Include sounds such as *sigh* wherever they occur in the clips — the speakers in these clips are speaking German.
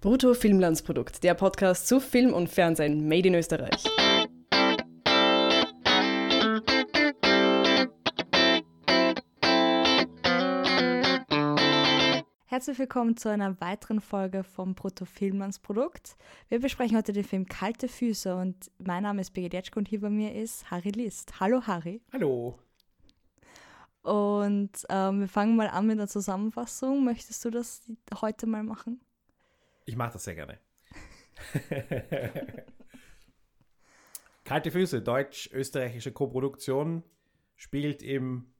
Brutto Filmlandsprodukt, der Podcast zu Film und Fernsehen made in Österreich. Herzlich willkommen zu einer weiteren Folge vom Brutto Filmlandsprodukt. Wir besprechen heute den Film Kalte Füße und mein Name ist Birgit Jetschke und hier bei mir ist Harry List. Hallo Harry. Hallo. Und ähm, wir fangen mal an mit der Zusammenfassung. Möchtest du das heute mal machen? Ich mache das sehr gerne. *laughs* Kalte Füße, deutsch-österreichische Koproduktion, spielt im,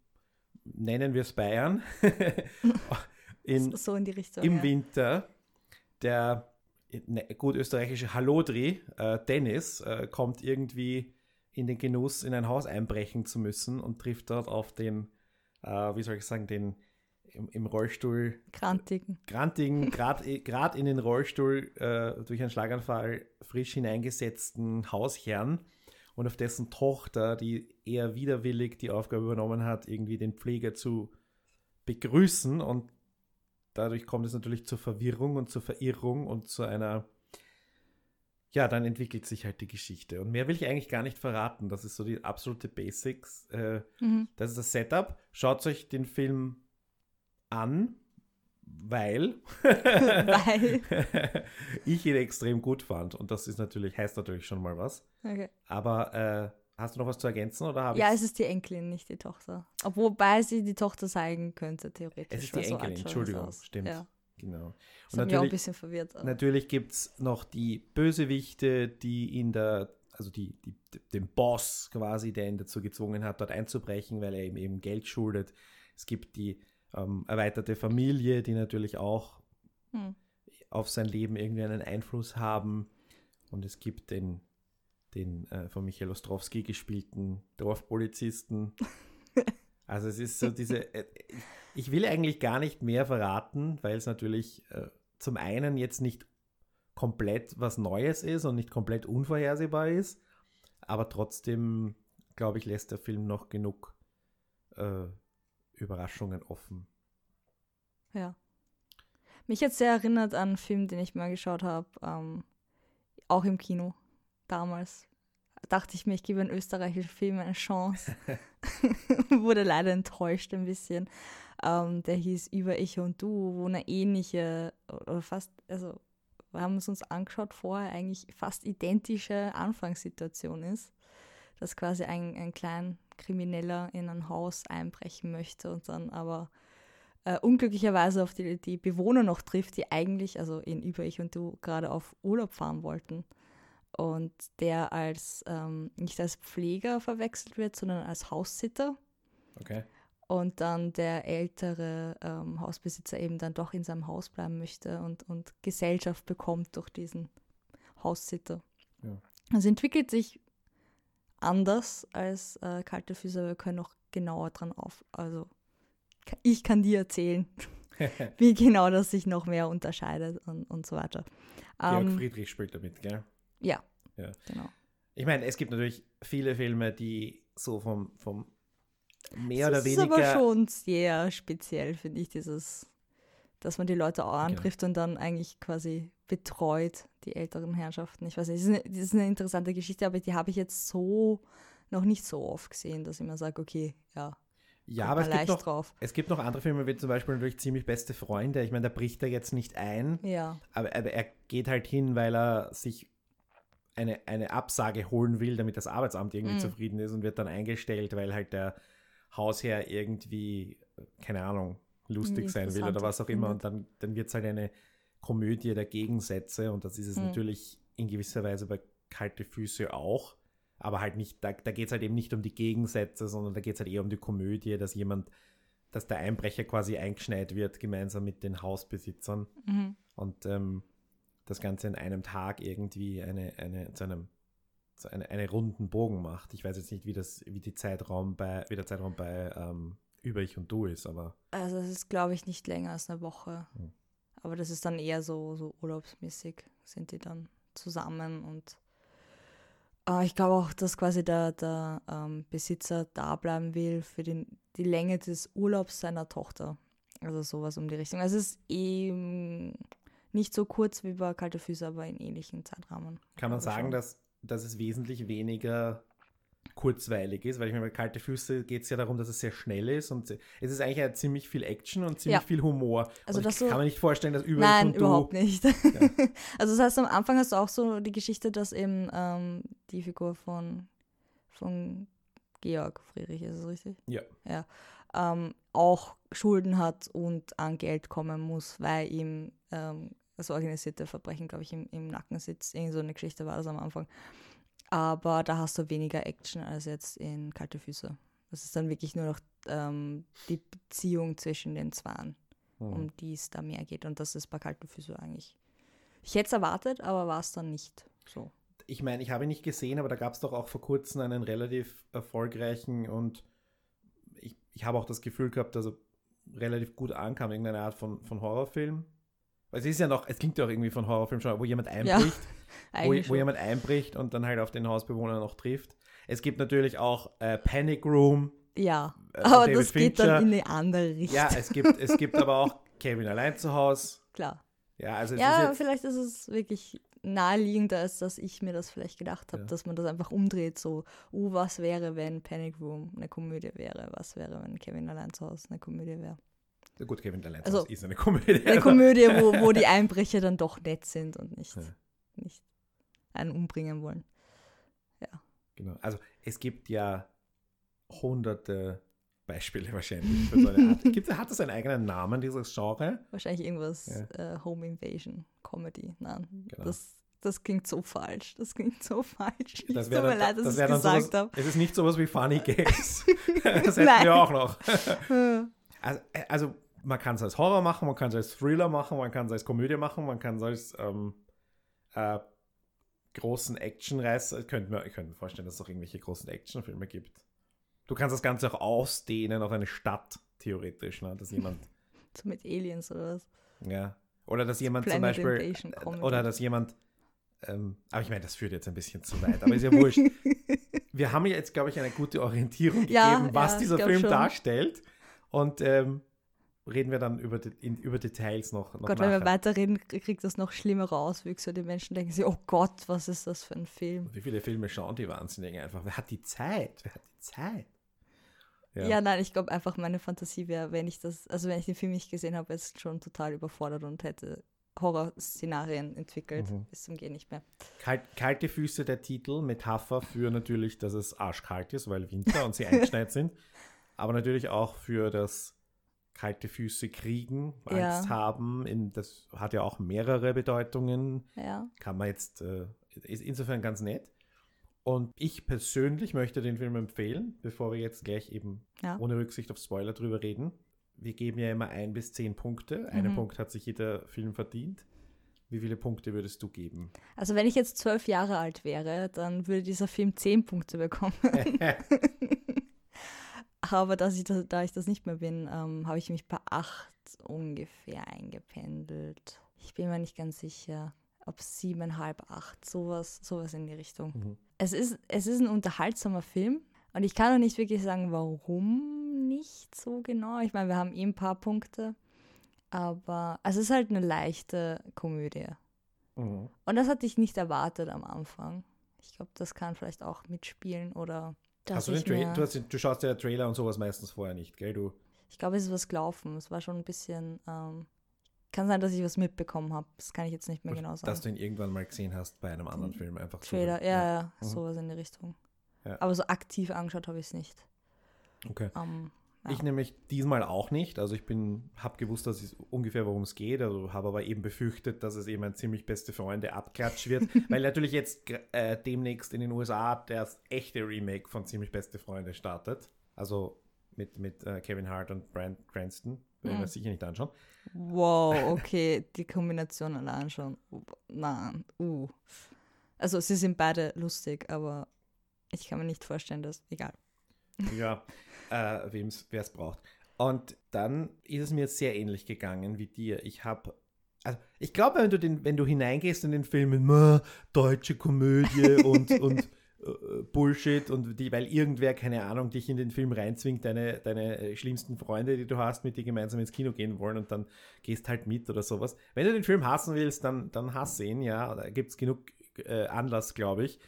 nennen wir es Bayern, *laughs* in, so in die Richtung. Im ja. Winter. Der ne, gut österreichische Hallodri, äh, Dennis, äh, kommt irgendwie in den Genuss, in ein Haus einbrechen zu müssen und trifft dort auf den, äh, wie soll ich sagen, den im, im Rollstuhl. Grantigen. Grantigen, gerade in den Rollstuhl äh, durch einen Schlaganfall frisch hineingesetzten Hausherrn und auf dessen Tochter, die eher widerwillig die Aufgabe übernommen hat, irgendwie den Pfleger zu begrüßen. Und dadurch kommt es natürlich zur Verwirrung und zur Verirrung und zu einer. Ja, dann entwickelt sich halt die Geschichte. Und mehr will ich eigentlich gar nicht verraten. Das ist so die absolute Basics. Äh, mhm. Das ist das Setup. Schaut euch den Film an, weil, *laughs* weil. *laughs* ich ihn extrem gut fand. Und das ist natürlich, heißt natürlich schon mal was. Okay. Aber äh, hast du noch was zu ergänzen? Oder ja, es ist die Enkelin, nicht die Tochter. Wobei sie die Tochter zeigen könnte, theoretisch. Es ist die Enkelin, so Entschuldigung, stimmt. Ja. Genau. Das und natürlich, auch ein bisschen verwirrt. Aber. Natürlich gibt es noch die Bösewichte, die in der, also die, die, den Boss quasi, der ihn dazu gezwungen hat, dort einzubrechen, weil er ihm eben Geld schuldet. Es gibt die ähm, erweiterte Familie, die natürlich auch hm. auf sein Leben irgendwie einen Einfluss haben. Und es gibt den, den äh, von Michael Ostrowski gespielten Dorfpolizisten. *laughs* also es ist so diese, äh, ich will eigentlich gar nicht mehr verraten, weil es natürlich äh, zum einen jetzt nicht komplett was Neues ist und nicht komplett unvorhersehbar ist, aber trotzdem, glaube ich, lässt der Film noch genug äh, Überraschungen offen. Ja. Mich hat sehr erinnert an einen Film, den ich mal geschaut habe, ähm, auch im Kino, damals. Dachte ich mir, ich gebe einen österreichischen Film eine Chance. *laughs* *laughs* Wurde leider enttäuscht ein bisschen. Ähm, der hieß Über Ich und Du, wo eine ähnliche, oder fast, also wir haben es uns angeschaut vorher, eigentlich fast identische Anfangssituation ist. Dass quasi ein, ein klein Krimineller in ein Haus einbrechen möchte und dann aber äh, unglücklicherweise auf die, die Bewohner noch trifft, die eigentlich, also in Über ich und du, gerade auf Urlaub fahren wollten. Und der als ähm, nicht als Pfleger verwechselt wird, sondern als Haussitter. Okay. Und dann der ältere ähm, Hausbesitzer eben dann doch in seinem Haus bleiben möchte und, und Gesellschaft bekommt durch diesen Haussitter. Ja. Also entwickelt sich anders als äh, kalte Füße, aber wir können noch genauer dran auf. Also ich kann dir erzählen, *laughs* wie genau das sich noch mehr unterscheidet und, und so weiter. Georg ähm, Friedrich spielt damit, gell? Ja, ja. genau. Ich meine, es gibt natürlich viele Filme, die so vom, vom mehr das oder weniger. Das ist aber schon sehr speziell, finde ich, dieses, dass man die Leute auch genau. antrifft genau. und dann eigentlich quasi betreut, die älteren Herrschaften. Ich weiß nicht, das ist eine, das ist eine interessante Geschichte, aber die habe ich jetzt so noch nicht so oft gesehen, dass ich mir sage, okay, ja. Ja, aber es gibt, noch, es gibt noch andere Filme, wie zum Beispiel natürlich ziemlich beste Freunde. Ich meine, da bricht er jetzt nicht ein, ja. aber, aber er geht halt hin, weil er sich eine, eine Absage holen will, damit das Arbeitsamt irgendwie mhm. zufrieden ist und wird dann eingestellt, weil halt der Hausherr irgendwie, keine Ahnung, lustig sein will oder was auch immer. Und dann, dann wird es halt eine Komödie der Gegensätze und das ist es mhm. natürlich in gewisser Weise bei Kalte Füße auch. Aber halt nicht, da, da geht es halt eben nicht um die Gegensätze, sondern da geht es halt eher um die Komödie, dass jemand, dass der Einbrecher quasi eingeschneit wird, gemeinsam mit den Hausbesitzern. Mhm. Und ähm, das Ganze in einem Tag irgendwie eine, eine, zu einem zu eine, eine runden Bogen macht. Ich weiß jetzt nicht, wie das, wie die Zeitraum bei, wie der Zeitraum bei ähm, Über ich und du ist, aber. Also es ist, glaube ich, nicht länger als eine Woche. Mhm. Aber das ist dann eher so, so urlaubsmäßig, sind die dann zusammen und äh, ich glaube auch, dass quasi der, der ähm, Besitzer da bleiben will für den, die Länge des Urlaubs seiner Tochter. Also sowas um die Richtung. Also es ist eben Nicht so kurz wie bei Kalte Füße, aber in ähnlichen Zeitrahmen. Kann man sagen, schon. dass, dass es wesentlich weniger kurzweilig ist, weil ich meine, bei kalte Füße geht es ja darum, dass es sehr schnell ist und es ist eigentlich ja ziemlich viel Action und ziemlich Ja. viel Humor. Also, du- kann mir nicht vorstellen, dass überall Nein, überhaupt nicht. *laughs* also das heißt, am Anfang hast du auch so die Geschichte, dass eben ähm, die Figur von, von Georg Friedrich, ist es richtig? Ja. Ja. Ähm, auch Schulden hat und an Geld kommen muss, weil ihm ähm, das organisierte Verbrechen, glaube ich, im, im Nacken sitzt. Irgend so eine Geschichte war das am Anfang. Aber da hast du weniger Action als jetzt in Kalte Füße. Das ist dann wirklich nur noch ähm, die Beziehung zwischen den Zweien Hm. um die es da mehr geht. Und das ist bei kalten Füßen eigentlich. Ich hätte es erwartet, aber war es dann nicht so. ich meine, ich habe ihn nicht gesehen, aber da gab es doch auch vor kurzem einen relativ erfolgreichen und ich, ich habe auch das Gefühl gehabt, dass er relativ gut ankam, irgendeine Art von, von Horrorfilm. Weil es ist ja noch, es klingt ja auch irgendwie von Horrorfilm schon, wo jemand einbricht, *laughs* wo, Eigentlich wo schon. jemand einbricht und dann halt auf den Hausbewohner noch trifft. Es gibt natürlich auch äh, Panic Room. ja, äh, aber David das geht Fincher. dann in eine andere Richtung. Ja, es gibt, es gibt aber auch *laughs* Kevin allein zu Hause. Klar. Ja, also es Ja, ist vielleicht ist es wirklich naheliegender, als dass ich mir das vielleicht gedacht habe, Ja. dass man das einfach umdreht. So, uh, was wäre, wenn Panic Room eine Komödie wäre? Was wäre, wenn Kevin allein zu Hause eine Komödie wäre? Ja, gut, Kevin allein Also, ist eine Komödie. Eine *laughs* Komödie, wo, wo die Einbrecher dann doch nett sind und nicht, Ja. nicht einen umbringen wollen. Genau. Also es gibt ja hunderte Beispiele wahrscheinlich für so eine Art. *laughs* Gibt, hat das einen eigenen Namen, dieses Genre? Wahrscheinlich irgendwas Ja. äh, Home Invasion Comedy. Nein, Genau. das, das klingt so falsch. Das klingt so falsch. Das Es wäre tut mir dann, leid, dass das ich wär es dann gesagt sowas, habe. Es ist nicht sowas wie Funny *laughs* Games. das hätten Nein. wir auch noch. Also, äh, also man kann es als Horror machen, man kann es als Thriller machen, man kann es als Komödie machen, man kann es als ähm, äh, großen Actionreißer. Ich könnte mir, ich könnte mir vorstellen, dass es auch irgendwelche großen Actionfilme gibt. Du kannst das Ganze auch ausdehnen auf eine Stadt, theoretisch, ne? dass jemand *laughs* so mit Aliens oder was. Ja. Oder dass jemand zum Planet Beispiel. Invasion äh. Oder dass jemand. Ähm, aber ich meine, das führt jetzt ein bisschen zu weit. Aber ist ja wurscht. *laughs* Wir haben jetzt, glaube ich, eine gute Orientierung Ja, gegeben, was ja, dieser Film schon. darstellt. Und ähm, reden wir dann über, in, über Details noch, noch Gott, wenn wir nachher. weiterreden, kriegt das noch schlimmere Auswüchse. Die Menschen denken sich, oh Gott, was ist das für ein Film? Wie viele Filme schauen die Wahnsinnigen einfach? Wer hat die Zeit? Wer hat die Zeit? Ja, nein, ich glaube einfach, meine Fantasie wäre, wenn ich das, also wenn ich den Film nicht gesehen habe, jetzt schon total überfordert und hätte Horrorszenarien entwickelt. Mhm. Bis zum Gehen nicht mehr. Kalt, kalte Füße der Titel, Metapher für natürlich, dass es arschkalt ist, weil Winter und sie eingeschneit *laughs* sind. Aber natürlich auch für das kalte Füße kriegen, Ja. Angst haben. In, das hat ja auch mehrere Bedeutungen. Ja. Kann man jetzt, äh, ist insofern ganz nett. Und ich persönlich möchte den Film empfehlen, bevor wir jetzt gleich eben Ja. ohne Rücksicht auf Spoiler drüber reden. Wir geben ja immer ein bis zehn Punkte. Einen Mhm. Punkt hat sich jeder Film verdient. Wie viele Punkte würdest du geben? Also wenn ich jetzt zwölf Jahre alt wäre, dann würde dieser Film zehn Punkte bekommen. *laughs* *laughs* Aber dass ich das, da ich das nicht mehr bin, ähm, habe ich mich bei acht ungefähr eingependelt. Ich bin mir nicht ganz sicher, ob siebeneinhalb, acht, sowas, sowas in die Richtung. Mhm. Es ist, es ist ein unterhaltsamer Film und ich kann auch nicht wirklich sagen, warum nicht so genau. Ich meine, wir haben eh ein paar Punkte, aber es ist halt eine leichte Komödie. Mhm. Und das hatte ich nicht erwartet am Anfang. Ich glaube, das kann vielleicht auch mitspielen oder Hast du, den Tra du, den- du schaust ja Trailer und sowas meistens vorher nicht, gell? Du, Ich glaube, es ist was gelaufen. Es war schon ein bisschen. Ähm, kann sein, dass ich was mitbekommen habe. Das kann ich jetzt nicht mehr genau sagen. dass du ihn irgendwann mal gesehen hast bei einem anderen Film. Einfach so. Trailer, ja, ja, Mhm. sowas in die Richtung. Ja. Aber so aktiv angeschaut habe ich es nicht. Okay. Ähm, ja. Ich nämlich diesmal auch nicht. Also ich bin, habe gewusst, dass es ungefähr worum es geht, also habe aber eben befürchtet, dass es eben ein ziemlich beste Freunde abklatsch wird, *laughs* weil natürlich jetzt äh, demnächst in den USA das echte Remake von ziemlich beste Freunde startet. Also mit, mit äh, Kevin Hart und Brand Cranston. Werden wir Mhm. sicher nicht anschauen. Wow, *laughs* okay, die Kombination allein schon. Nein, uh. Also sie sind beide lustig, aber ich kann mir nicht vorstellen, dass. Egal. Ja, *laughs* äh, wem's, wer es braucht. Und dann ist es mir sehr ähnlich gegangen wie dir. Ich habe, also ich glaube, wenn du den, wenn du hineingehst in den Film mit "Ma, deutsche Komödie *laughs* und, und äh, Bullshit und die, weil irgendwer, keine Ahnung, dich in den Film reinzwingt, deine, deine schlimmsten Freunde, die du hast, mit dir gemeinsam ins Kino gehen wollen und dann gehst halt mit oder sowas. Wenn du den Film hassen willst, dann, dann hass ihn, ja, da gibt es genug äh, Anlass, glaube ich.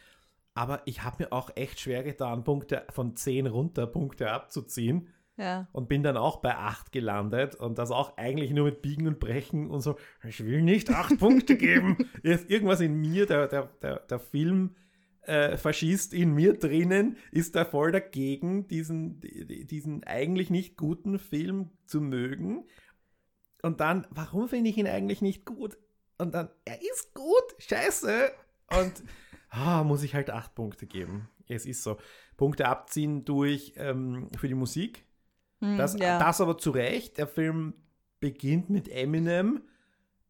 Aber ich habe mir auch echt schwer getan, Punkte von 10 runter, Punkte abzuziehen. Ja. Und bin dann auch bei 8 gelandet und das auch eigentlich nur mit Biegen und Brechen und so, ich will nicht 8 Punkte geben. *laughs* Ist irgendwas in mir, der, der, der, der Film äh, Faschist in mir drinnen ist da voll dagegen, diesen, diesen eigentlich nicht guten Film zu mögen. Und dann, warum finde ich ihn eigentlich nicht gut? Und dann, er ist gut, scheiße. Und ah, muss ich halt 8 Punkte geben. Es ist so. Punkte abziehen durch ähm, für die Musik. Hm, Das, ja. das aber zu Recht. Der Film beginnt mit Eminem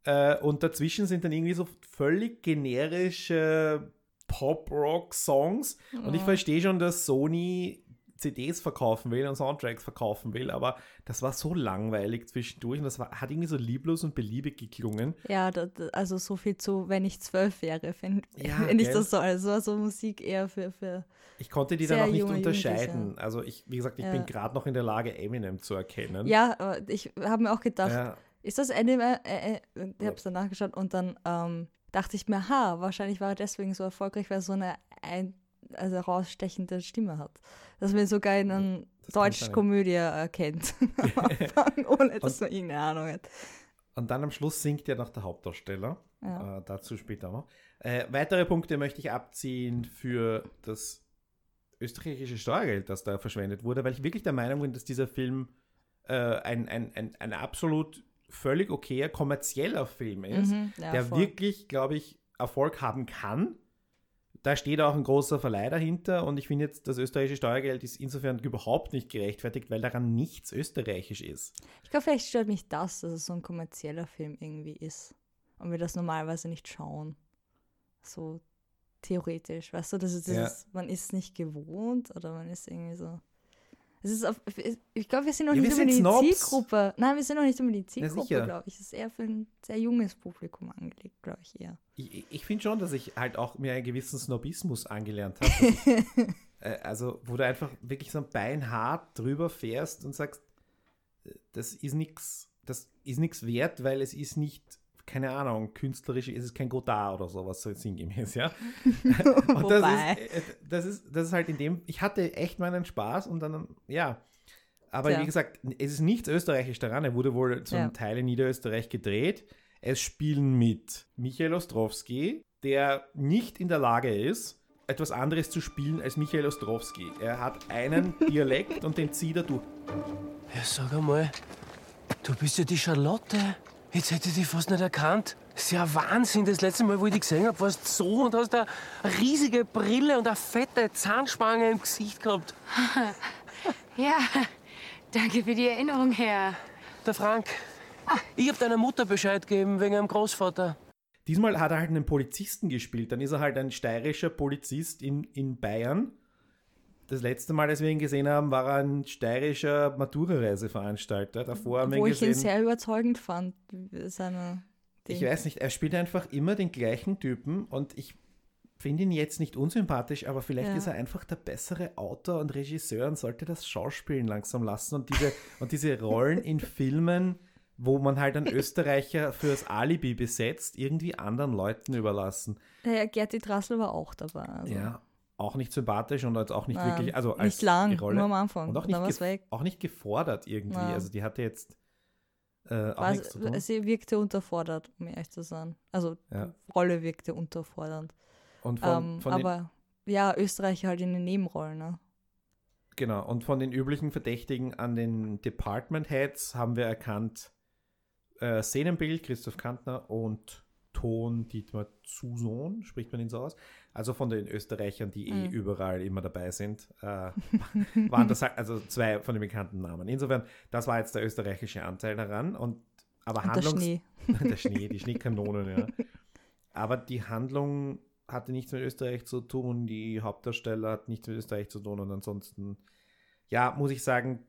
äh, und dazwischen sind dann irgendwie so völlig generische Pop-Rock-Songs. Und ich Oh. verstehe schon, dass Sony CDs verkaufen will und Soundtracks verkaufen will, aber das war so langweilig zwischendurch und das war, hat irgendwie so lieblos und beliebig geklungen. Ja, da, also so viel zu, wenn ich zwölf wäre, finde Ja, *laughs* find ich das so. Also so Musik eher für, für Ich konnte die dann auch nicht unterscheiden. Also ich, wie gesagt, ich Ja. bin gerade noch in der Lage, Eminem zu erkennen. ja, aber ich habe mir auch gedacht, Ja, ist das Ende, äh, äh, ich habe es dann nachgeschaut und dann ähm, dachte ich mir, ha, wahrscheinlich war er deswegen so erfolgreich, weil er so eine ein, also herausstechende Stimme hat. Dass man ihn sogar in einer deutschen. Komödie erkennt *laughs* *laughs* Anfang, ohne dass man irgendeine Ahnung hat. Und dann am Schluss singt ja noch der Hauptdarsteller. Ja. Äh, dazu später noch. Äh, weitere Punkte möchte ich abziehen für das österreichische Steuergeld, das da verschwendet wurde, weil ich wirklich der Meinung bin, dass dieser Film äh, ein, ein, ein, ein absolut völlig okayer kommerzieller Film ist, Mhm, ja, der voll. wirklich, glaube ich, Erfolg haben kann. Da steht auch ein großer Verleih dahinter und ich finde jetzt, das österreichische Steuergeld ist insofern überhaupt nicht gerechtfertigt, weil daran nichts österreichisch ist. Ich glaube, vielleicht stört mich das, dass es so ein kommerzieller Film irgendwie ist. Und wir das normalerweise nicht schauen. So theoretisch. Weißt du, das ist Ja. dieses, man ist nicht gewohnt oder man ist irgendwie so. Es ist auf, ich glaube, wir sind noch Ja, nicht über sind die. Zielgruppe. Nein, wir sind noch nicht über die sicher. Zielgruppe, glaube ich. Es ist eher für ein sehr junges Publikum angelegt, glaube ich eher. Ich, ich finde schon, dass ich halt auch mir einen gewissen Snobismus angelernt habe. *laughs* äh, also, wo du einfach wirklich so ein Bein hart drüber fährst und sagst, äh, das ist nichts, das ist nichts wert, weil es ist nicht, keine Ahnung, künstlerisch, es ist kein Godard oder sowas, so sinngemäß, ja. *laughs* Und das Wobei. ist, äh, das ist, das ist halt in dem, ich hatte echt meinen Spaß und dann, ja. Aber Tja. wie gesagt, es ist nichts österreichisch daran. Er wurde wohl zum Ja. Teil in Niederösterreich gedreht. Es spielen mit Michael Ostrowski, der nicht in der Lage ist, etwas anderes zu spielen als Michael Ostrowski. Er hat einen *laughs* Dialekt und den zieht er durch. Ja, sag einmal, du bist ja die Charlotte. Jetzt hätte ich dich fast nicht erkannt. Das ist ja Wahnsinn. Das letzte Mal, wo ich dich gesehen habe, warst du so und hast eine riesige Brille und eine fette Zahnspange im Gesicht gehabt. *laughs* Ja, danke für die Erinnerung, Herr. Der Frank. Ich hab deiner Mutter Bescheid gegeben wegen einem Großvater. Diesmal hat er halt einen Polizisten gespielt. Dann ist er halt ein steirischer Polizist in, in Bayern. Das letzte Mal, als wir ihn gesehen haben, war er ein steirischer Matura-Reiseveranstalter. Davor haben wir Wo ihn ich ihn gesehen. sehr überzeugend fand, seine Ich weiß nicht, er spielt einfach immer den gleichen Typen und ich finde ihn jetzt nicht unsympathisch, aber vielleicht Ja. ist er einfach der bessere Autor und Regisseur und sollte das Schauspielen langsam lassen und diese, *laughs* und diese Rollen in Filmen, wo man halt einen Österreicher fürs Alibi besetzt, irgendwie anderen Leuten überlassen. Ja, Gerti Drassel war auch dabei. Also. Ja, auch nicht sympathisch und jetzt auch nicht Nein, wirklich, also als nicht lang, Rolle. nur am Anfang. Und auch nicht, war's weg. auch nicht gefordert irgendwie. Nein. Also die hatte jetzt äh, auch nichts zu tun. sie wirkte unterfordert, um ehrlich zu sein. Also Ja. die Rolle wirkte unterfordernd. Und von, ähm, von aber ja, Österreicher halt in den Nebenrollen. Ne? Genau, und von den üblichen Verdächtigen an den Department Heads haben wir erkannt äh, Szenenbild, Christoph Kantner und Ton Dietmar Zuson, spricht man ihn so aus. Also von den Österreichern, die eh Mhm. überall immer dabei sind, äh, *laughs* waren das halt, also zwei von den bekannten Namen. Insofern, das war jetzt der österreichische Anteil daran. Und, aber Und der Handlungs Schnee. *laughs* der Schnee, die Schneekanonen, ja. Aber die Handlung hatte nichts mit Österreich zu tun, die Hauptdarsteller hat nichts mit Österreich zu tun und ansonsten, ja, muss ich sagen,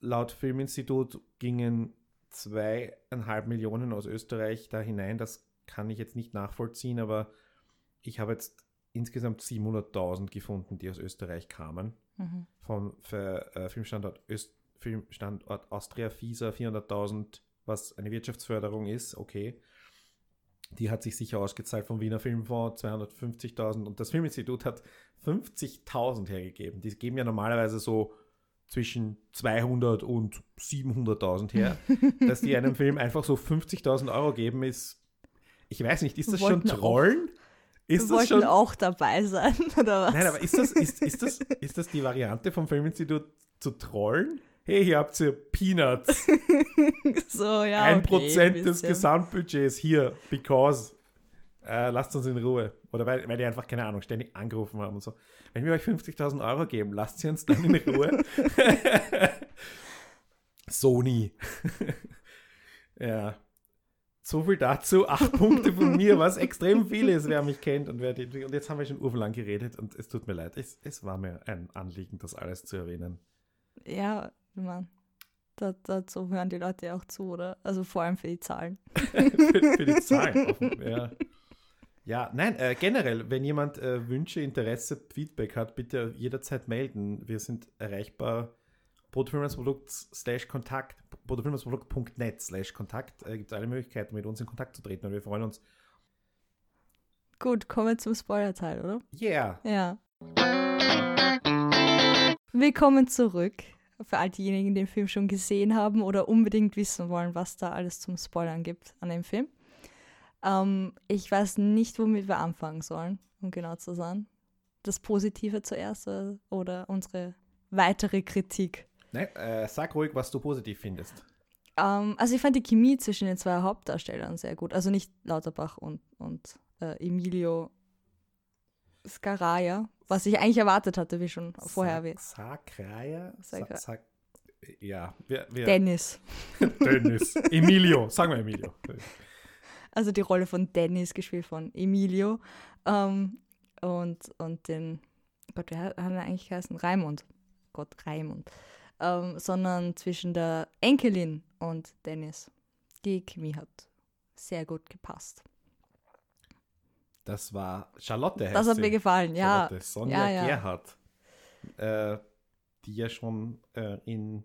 laut Filminstitut gingen zweieinhalb Millionen aus Österreich da hinein. Das kann ich jetzt nicht nachvollziehen, aber ich habe jetzt insgesamt 700.000 gefunden, die aus Österreich kamen. Mhm. Vom für, äh, Filmstandort, Öst, Filmstandort Austria FISA 400.000, was eine Wirtschaftsförderung ist, okay. Die hat sich sicher ausgezahlt vom Wiener Filmfonds, 250.000 und das Filminstitut hat 50.000 hergegeben. Die geben ja normalerweise so zwischen 200 und 700.000 her. *laughs* Dass die einem Film einfach so 50.000 Euro geben, ist, ich weiß nicht, ist das schon Trollen? Ist Wir wollten schon auch dabei sein, *laughs* oder was? Nein, aber ist das, ist, ist, das, ist das die Variante vom Filminstitut zu trollen? Hey, hier habt ihr Peanuts. *laughs* so, ja. Ein okay, Prozent des. Gesamtbudgets hier, because. Äh, lasst uns in Ruhe. Oder weil, weil die einfach, keine Ahnung, ständig angerufen haben und so. Wenn wir euch 50.000 Euro geben, lasst sie uns dann in Ruhe. *laughs* Sony. ja. So viel dazu. Acht *laughs* Punkte von mir, was extrem viel ist, wer mich kennt. Und, wer die, und jetzt haben wir schon urlang geredet und es tut mir leid. Es, es war mir ein Anliegen, das alles zu erwähnen. Ja, man. Da, dazu hören die Leute ja auch zu, oder? Also vor allem für die Zahlen. *laughs* für, für die Zahlen. Offen, ja. ja, nein, äh, generell, wenn jemand äh, Wünsche, Interesse, Feedback hat, bitte jederzeit melden. Wir sind erreichbar. Produkt slash Kontakt, produkt.net slash Kontakt. Äh, gibt es alle Möglichkeiten, mit uns in Kontakt zu treten und wir freuen uns. Gut, kommen wir zum Spoiler-Teil, oder? Yeah! Ja. Willkommen zurück. Für all diejenigen, die den Film schon gesehen haben oder unbedingt wissen wollen, was da alles zum Spoilern gibt an dem Film. Ähm, ich weiß nicht, womit wir anfangen sollen, um genau zu sein. Das Positive zuerst oder unsere weitere Kritik. Nein, äh, sag ruhig, was du positiv findest. Ähm, also ich fand die Chemie zwischen den zwei Hauptdarstellern sehr gut. Also nicht Lauterbach und, und äh, Emilio Scaraia, was ich eigentlich erwartet hatte, wie schon vorher erwähnt. Sak ja, wir, wir Dennis. *laughs* Dennis. Emilio, sagen wir Emilio. Also die Rolle von Dennis, gespielt von Emilio. Ähm, und, und den, Gott, wer hat hat er eigentlich geheißen? Raimund. Gott, Raimund. Ähm, sondern zwischen der Enkelin und Dennis. Die Chemie hat sehr gut gepasst. Das war Charlotte. Das hat sie. mir gefallen, ja. Charlotte. Sonja Ja, ja. Gerhardt. Äh, die ja schon äh, in,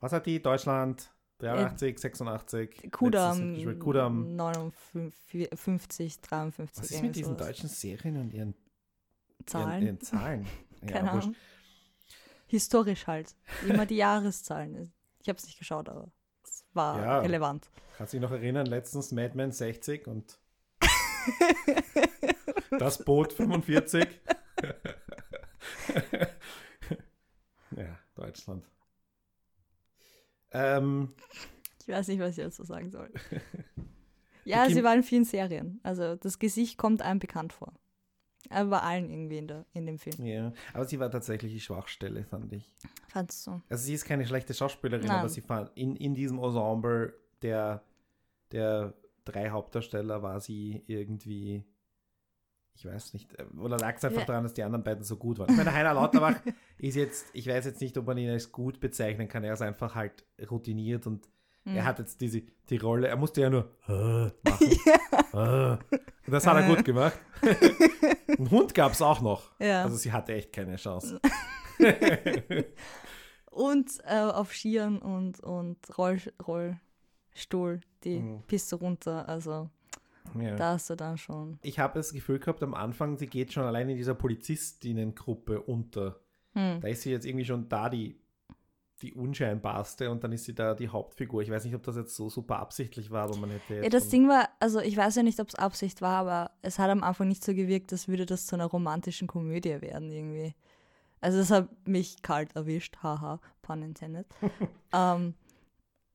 was hat die? Deutschland 83, 86. letztes Kudam. Kudam. 59, 53. Was ist mit diesen deutschen Serien und ihren Zahlen? Ihren, ihren Zahlen? *laughs* Ja, Keine wurscht. Historisch halt. Immer die *laughs* Jahreszahlen. Ich habe es nicht geschaut, aber es war Ja. relevant. Kannst du dich noch erinnern, letztens Mad Men 60 und *laughs* das Boot 45. *laughs* ja, Deutschland. Ähm, Ich weiß nicht, was ich dazu sagen soll. Ja, sie war in vielen Serien. Also das Gesicht kommt einem bekannt vor. Aber bei allen irgendwie in, der, in dem Film. ja, aber sie war tatsächlich die Schwachstelle, fand ich. Fandst du? Also sie ist keine schlechte Schauspielerin, Nein. aber sie fand in, in diesem Ensemble der, der drei Hauptdarsteller war sie irgendwie, ich weiß nicht, äh, oder lag es einfach Ja. daran, dass die anderen beiden so gut waren. Ich meine, Heiner Lauterbach *laughs* ist jetzt, ich weiß jetzt nicht, ob man ihn als gut bezeichnen kann, er ist einfach halt routiniert und Mhm. er hat jetzt diese, die Rolle, er musste ja nur äh, *laughs* machen. Äh. Und das hat er gut gemacht. *laughs* Einen Hund gab es auch noch. Ja. Also sie hatte echt keine Chance. *laughs* *laughs* Und äh, auf Skiern und, und Roll, Rollstuhl die Mhm. Piste runter. Also Ja. da hast du dann schon. ich habe das Gefühl gehabt am Anfang, sie geht schon allein in dieser Polizistinnengruppe unter. Hm. Da ist sie jetzt irgendwie schon da die, die unscheinbarste und dann ist sie da die Hauptfigur. Ich weiß nicht, ob das jetzt so super absichtlich war, aber man hätte jetzt Ja, das Ding war, also ich weiß ja nicht, ob es Absicht war, aber es hat am Anfang nicht so gewirkt, als würde das zu einer romantischen Komödie werden irgendwie. Also das hat mich kalt erwischt, haha, pun intended. *laughs* ähm,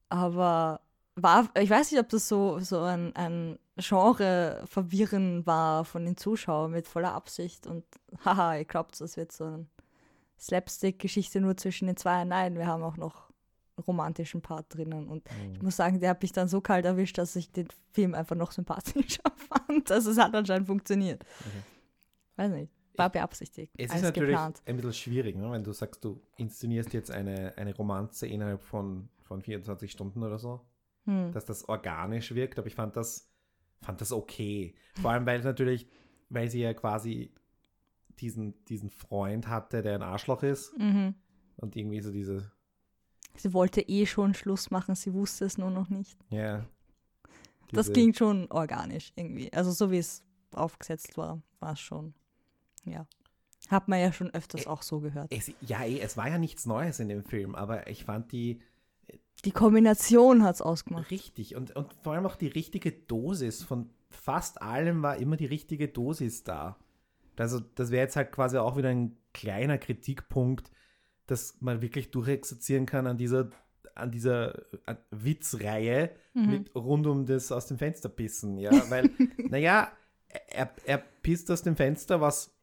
aber war, ich weiß nicht, ob das so, so ein, ein Genre-Verwirren war von den Zuschauern mit voller Absicht und *laughs* haha, ihr glaubt, das wird so eine Slapstick-Geschichte nur zwischen den zwei. Nein, wir haben auch noch einen romantischen Part drinnen und Mhm. ich muss sagen, der hat mich dann so kalt erwischt, dass ich den Film einfach noch sympathischer *laughs* fand. Also es hat anscheinend funktioniert. Weiß nicht. War beabsichtigt. Es ist natürlich geplant. ein bisschen schwierig, ne? wenn du sagst, du inszenierst jetzt eine, eine Romanze innerhalb von, von 24 Stunden oder so, Hm. dass das organisch wirkt, aber ich fand das, fand das okay. Vor allem, weil es natürlich, weil sie ja quasi diesen, diesen Freund hatte, der ein Arschloch ist. Mhm. Und irgendwie so diese, Sie wollte eh schon Schluss machen, sie wusste es nur noch nicht. ja. Das diese- klingt schon organisch irgendwie. Also so wie es aufgesetzt war, war es schon. Ja. Hat man ja schon öfters auch so gehört. Es, ja, es war ja nichts Neues in dem Film, aber ich fand die Die Kombination hat es ausgemacht. richtig und, und vor allem auch die richtige Dosis von fast allem war immer die richtige Dosis da. Also das wäre jetzt halt quasi auch wieder ein kleiner Kritikpunkt, dass man wirklich durchexerzieren kann an dieser an dieser an Witzreihe mit rund um das aus dem Fenster pissen, ja, *laughs* weil naja, er, er pisst aus dem Fenster, was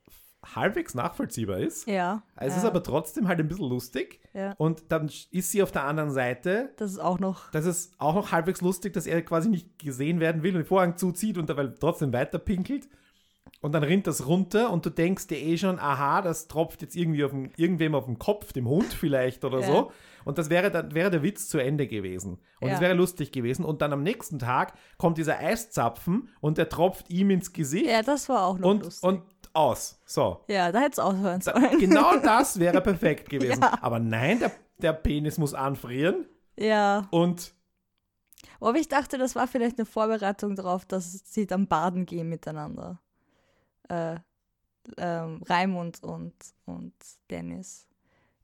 halbwegs nachvollziehbar ist. Ja. Es ja, ist aber trotzdem halt ein bisschen lustig. Ja. Und dann ist sie auf der anderen Seite. Das ist auch noch. Das ist auch noch halbwegs lustig, dass er quasi nicht gesehen werden will und den Vorhang zuzieht und dabei trotzdem weiter pinkelt. Und dann rinnt das runter und du denkst dir eh schon, aha, das tropft jetzt irgendwie auf den, irgendwem auf den Kopf, dem Hund vielleicht oder Ja. so. Und das wäre dann wäre der Witz zu Ende gewesen. Und es Ja. wäre lustig gewesen. Und dann am nächsten Tag kommt dieser Eiszapfen und der tropft ihm ins Gesicht Ja, das war auch noch und, lustig. und aus. So. ja, da hätte es aufhören Da, sollen. genau *laughs* das wäre perfekt gewesen. Ja. Aber nein, der, der Penis muss anfrieren Ja. und Aber ich dachte, das war vielleicht eine Vorbereitung darauf, dass sie dann baden gehen miteinander. Äh, ähm, Raimund und, und Dennis.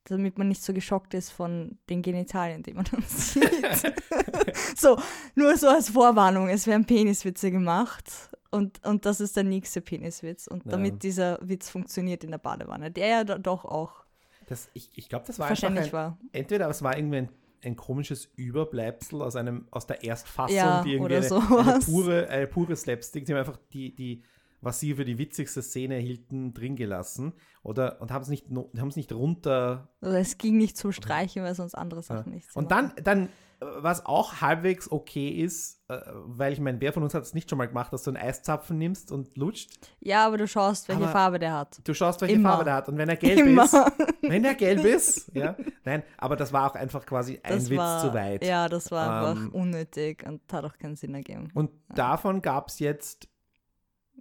Damit man nicht so geschockt ist von den Genitalien, die man dann sieht. *laughs* so, nur so als Vorwarnung, es werden Peniswitze gemacht. Und, und das ist der nächste Peniswitz. Und Ja. damit dieser Witz funktioniert in der Badewanne, der ja do- doch auch das, ich, ich glaube, das war verständlich ein, war. entweder es war irgendwie ein, ein komisches Überbleibsel aus einem aus der Erstfassung, Ja, die irgendwie oder eine, sowas. eine pure eine pure Slapstick, die haben einfach die die was sie für die witzigste Szene erhielten drin gelassen oder und haben es nicht haben es nicht runter Oder es ging nicht zum Streichen, weil sonst andere Sachen nicht Sinn Und dann, dann, was auch halbwegs okay ist, äh, weil ich meine, wer von uns hat es nicht schon mal gemacht, dass du einen Eiszapfen nimmst und lutscht? Ja, aber du schaust, welche Aber- Farbe der hat. Du schaust, welche Immer. Farbe der hat. Und wenn er gelb Immer. ist, *laughs* wenn er gelb ist, ja, nein, aber das war auch einfach quasi ein Das Witz war, zu weit. Ja, das war Ähm, einfach unnötig und hat auch keinen Sinn ergeben. Und davon gab es jetzt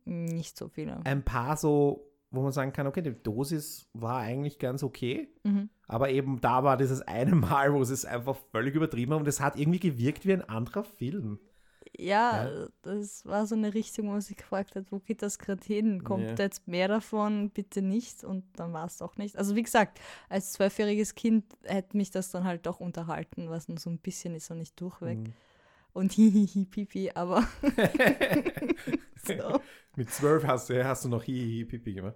Nicht so viele. ein paar so, wo man sagen kann, okay, die Dosis war eigentlich ganz okay, Mhm. aber eben da war dieses eine Mal, wo es es einfach völlig übertrieben war und es hat irgendwie gewirkt wie ein anderer Film. Ja, das war so eine Richtung, wo man sich gefragt hat, wo geht das gerade hin? Kommt Ja. jetzt mehr davon? Bitte nicht. Und dann war es doch nicht. Also wie gesagt, als zwölfjähriges Kind hätte mich das dann halt doch unterhalten, was nur so ein bisschen ist und nicht durchweg. Mhm. Und hihihi, pipi, aber *laughs* so. Mit zwölf hast du, hast du noch Hihihi Pipi gemacht.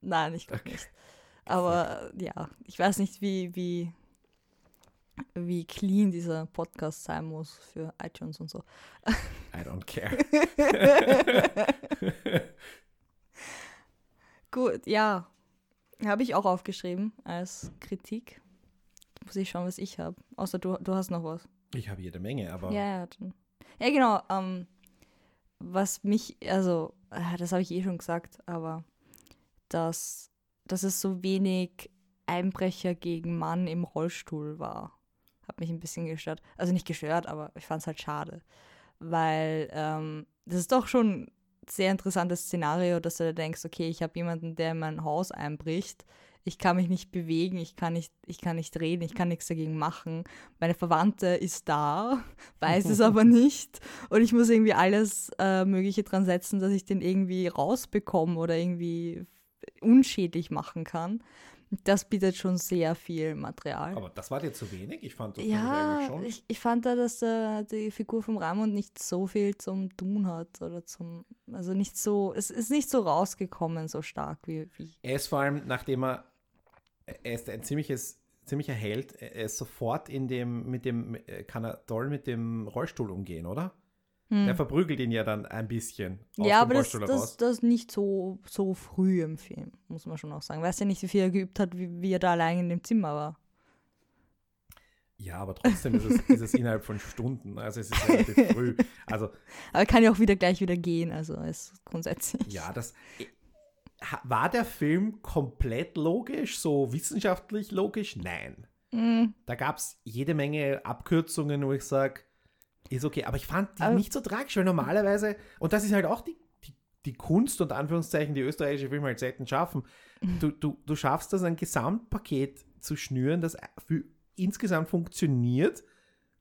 Nein, ich glaube nicht. Aber ja, ich weiß nicht, wie, wie, wie clean dieser Podcast sein muss für iTunes und so. I don't *laughs* care. *laughs* Gut, ja. Habe ich auch aufgeschrieben als Kritik. Muss ich schauen, was ich habe. Außer du, du hast noch was. Ich habe jede Menge, aber Ja, ja. Ja, genau. Ähm, was mich, also, äh, das habe ich eh schon gesagt, aber dass, dass es so wenig Einbrecher gegen Mann im Rollstuhl war, hat mich ein bisschen gestört. Also nicht gestört, aber ich fand es halt schade. Weil ähm, das ist doch schon ein sehr interessantes Szenario, dass du da denkst, okay, ich habe jemanden, der in mein Haus einbricht. Ich kann mich nicht bewegen, ich kann nicht, ich kann nicht reden, ich kann nichts dagegen machen meine Verwandte ist da, *laughs* weiß es aber *laughs* nicht. Und ich muss irgendwie alles äh, Mögliche dran setzen, dass ich den irgendwie rausbekomme oder irgendwie unschädlich machen kann. Das bietet schon sehr viel Material. aber das war dir zu wenig. Ich fand das eigentlich ja, schon. ich, ich fand da, dass äh, die Figur vom Ramon nicht so viel zum Tun hat oder zum, also nicht so, es ist nicht so rausgekommen so stark wie, wie Er ist vor allem, nachdem er, er ist ein ziemliches, ziemlicher Held, er ist sofort in dem, mit dem, äh, kann er toll mit dem Rollstuhl umgehen, oder? Er verprügelt ihn ja dann ein bisschen Hm. ja, aber das, das, das nicht so, so früh im Film, muss man schon auch sagen. Weiß ja nicht, wie viel er geübt hat, wie, wie er da allein in dem Zimmer war. Ja, aber trotzdem ist es, ist es innerhalb von Stunden. Also es ist relativ früh. *laughs* Also Aber er kann ja auch wieder gleich wieder gehen, also ist grundsätzlich. ja, das war der Film komplett logisch, so wissenschaftlich logisch? Nein. Mm, Da gab es jede Menge Abkürzungen, wo ich sage, ist okay. Aber ich fand die Aber- nicht so tragisch, weil normalerweise, und das ist halt auch die, die die Kunst und Anführungszeichen die österreichische Filme halt selten schaffen. Du, du, du schaffst das, ein Gesamtpaket zu schnüren, das für insgesamt funktioniert,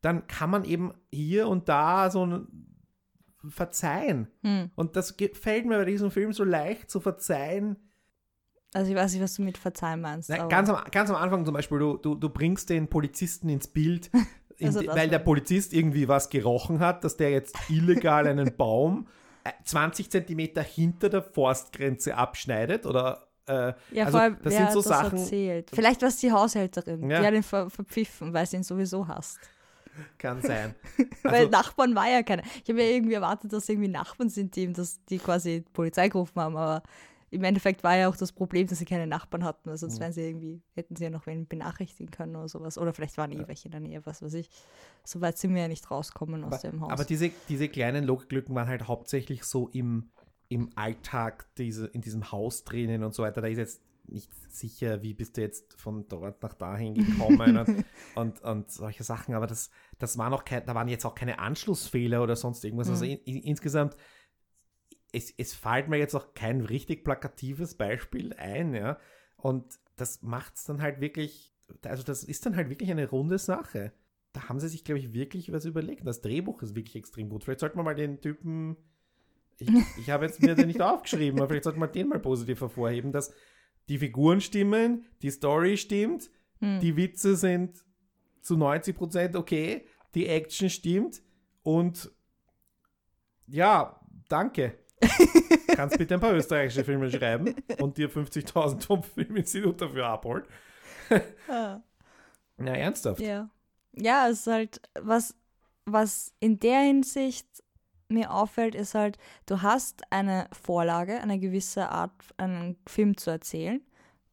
dann kann man eben hier und da so ein verzeihen. Hm. Und das fällt mir bei diesem Film so leicht zu verzeihen. Also ich weiß nicht, was du mit verzeihen meinst. Aber- ganz, am, ganz am Anfang zum Beispiel, du, du, du bringst den Polizisten ins Bild, *laughs* in, Also weil der Polizist irgendwie was gerochen hat, dass der jetzt illegal einen Baum äh, 20 Zentimeter hinter der Forstgrenze abschneidet oder äh, Ja, also vor allem, das sind so Sachen, erzählt? Vielleicht war es die Haushälterin. Ja. Die hat ihn ver verpfiffen, weil sie ihn sowieso hasst. Kann sein. *laughs* weil Also, Nachbarn war ja keiner. Ich habe ja irgendwie erwartet, dass irgendwie Nachbarn sind, die ihm das, die quasi Polizei gerufen haben, aber im Endeffekt war ja auch das Problem, dass sie keine Nachbarn hatten, weil sonst Mhm. wären sie irgendwie, hätten sie ja noch wen benachrichtigen können oder sowas. Oder vielleicht waren eh welche in der Nähe, was weiß ich. Soweit sind wir ja nicht rauskommen aus dem Haus. aber diese, diese kleinen Logiklücken waren halt hauptsächlich so im, im Alltag, diese, in diesem Haus drinnen und so weiter. Da ist jetzt nicht sicher, wie bist du jetzt von dort nach dahin gekommen und, *laughs* und, und solche Sachen. Aber das, das war noch kein, da waren jetzt auch keine Anschlussfehler oder sonst irgendwas. Also in, in, insgesamt, es, es fällt mir jetzt auch kein richtig plakatives Beispiel ein, ja. Und das macht es dann halt wirklich, also das ist dann halt wirklich eine runde Sache. Da haben sie sich, glaube ich, wirklich was überlegt. Das Drehbuch ist wirklich extrem gut. Vielleicht sollten wir mal den Typen, ich, ich habe jetzt mir den nicht *laughs* aufgeschrieben, aber vielleicht sollten wir den mal positiv hervorheben, dass die Figuren stimmen, die Story stimmt, Hm. die Witze sind zu 90% okay, die Action stimmt und ja, danke. *laughs* Kannst bitte ein paar österreichische Filme schreiben und dir 50.000 vom Filminstitut dafür abholen. *laughs* Ah. Na, ernsthaft. Ja. Ja, es ist halt, was, was in der Hinsicht mir auffällt, ist halt, du hast eine Vorlage, eine gewisse Art, einen Film zu erzählen,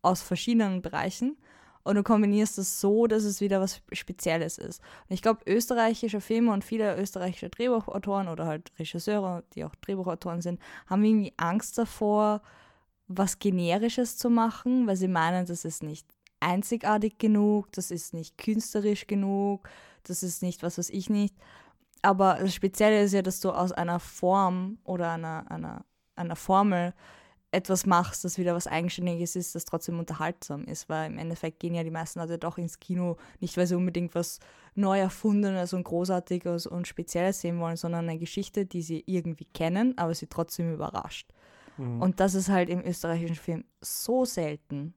aus verschiedenen Bereichen. Und du kombinierst es so, dass es wieder was Spezielles ist. Und ich glaube, österreichische Filme und viele österreichische Drehbuchautoren oder halt Regisseure, die auch Drehbuchautoren sind, haben irgendwie Angst davor, was Generisches zu machen, weil sie meinen, das ist nicht einzigartig genug, das ist nicht künstlerisch genug, das ist nicht was weiß ich nicht. Aber das Spezielle ist ja, dass du aus einer Form oder einer, einer, einer Formel etwas machst, das wieder was Eigenständiges ist, das trotzdem unterhaltsam ist, weil im Endeffekt gehen ja die meisten Leute doch ins Kino, nicht weil sie unbedingt was neu erfundenes und großartiges und spezielles sehen wollen, sondern eine Geschichte, die sie irgendwie kennen, aber sie trotzdem überrascht. Und das ist halt im österreichischen Film so selten.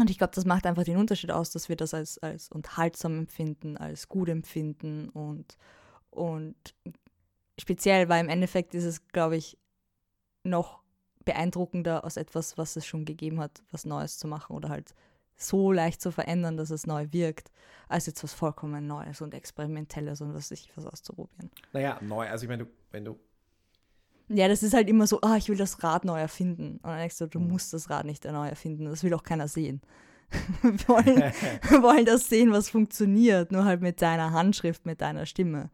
Und ich glaube, das macht einfach den Unterschied aus, dass wir das als, als unterhaltsam empfinden, als gut empfinden und, und speziell, weil im Endeffekt ist es, glaube ich, noch beeindruckender aus etwas, was es schon gegeben hat, was Neues zu machen oder halt so leicht zu verändern, dass es neu wirkt, als jetzt was vollkommen Neues und Experimentelles und was weiß ich was auszuprobieren. Naja, neu. Also ich meine, du, wenn du Ja, das ist halt immer so, ah, ich will das Rad neu erfinden. Und dann denkst du, du musst das Rad nicht neu erfinden. Das will auch keiner sehen. *laughs* wir, wollen, *laughs* wir wollen das sehen, was funktioniert, nur halt mit deiner Handschrift, mit deiner Stimme.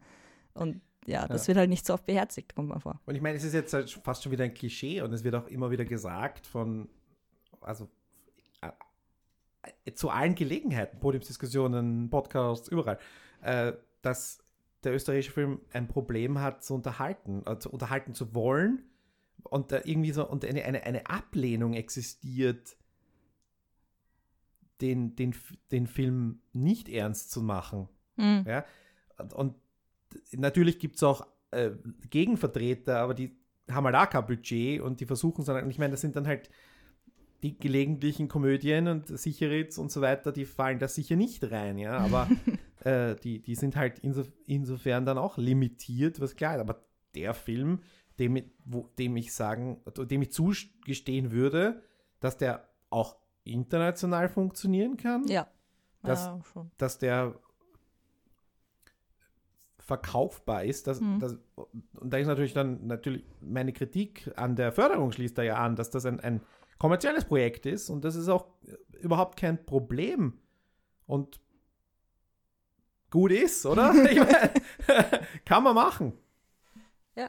Und ja, das Ja. wird halt nicht so oft beherzigt, kommt mir vor. Und ich meine, es ist jetzt halt fast schon wieder ein Klischee und es wird auch immer wieder gesagt von, also äh, äh, zu allen Gelegenheiten, Podiumsdiskussionen, Podcasts, überall, äh, dass der österreichische Film ein Problem hat, zu unterhalten, äh, zu unterhalten zu wollen und da irgendwie so und eine, eine, eine Ablehnung existiert, den, den, den Film nicht ernst zu machen. Mhm. Ja? Und, und natürlich gibt es auch äh, Gegenvertreter, aber die haben halt auch kein Budget und die versuchen es dann, und ich meine, das sind dann halt die gelegentlichen Komödien und Sicherits und so weiter, die fallen da sicher nicht rein, ja, aber *laughs* äh, die, die sind halt inso, insofern dann auch limitiert, was klar ist, aber der Film, dem, ich- wo, dem ich sagen, dem ich zugestehen würde, dass der auch international funktionieren kann, Ja. Das- ja, dass der verkaufbar ist. Dass, Mhm. dass, und da ist natürlich dann natürlich meine Kritik an der Förderung schließt da ja an, dass das ein, ein kommerzielles Projekt ist und das ist auch überhaupt kein Problem und gut ist, oder? *laughs* ich mein, *laughs* kann man machen. Ja.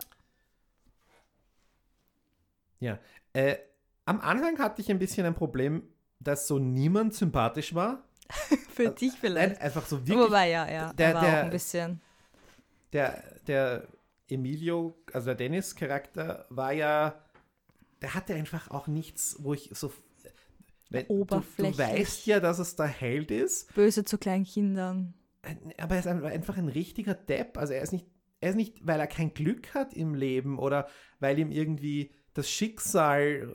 Ja. Äh, am Anfang hatte ich ein bisschen ein Problem, dass so niemand sympathisch war. *laughs* Für dich vielleicht. Nein, einfach so wirklich Wobei, ja, ja. der- er war der- auch ein bisschen. der, der Emilio, also der Dennis-Charakter, war ja, der hatte einfach auch nichts, wo ich so. Weil du, du Oberflächlich. weißt ja, dass es der Held ist, Böse zu kleinen Kindern. Aber er ist ein- einfach ein richtiger Depp. Also er ist nicht, er ist nicht, weil er kein Glück hat im Leben oder weil ihm irgendwie das Schicksal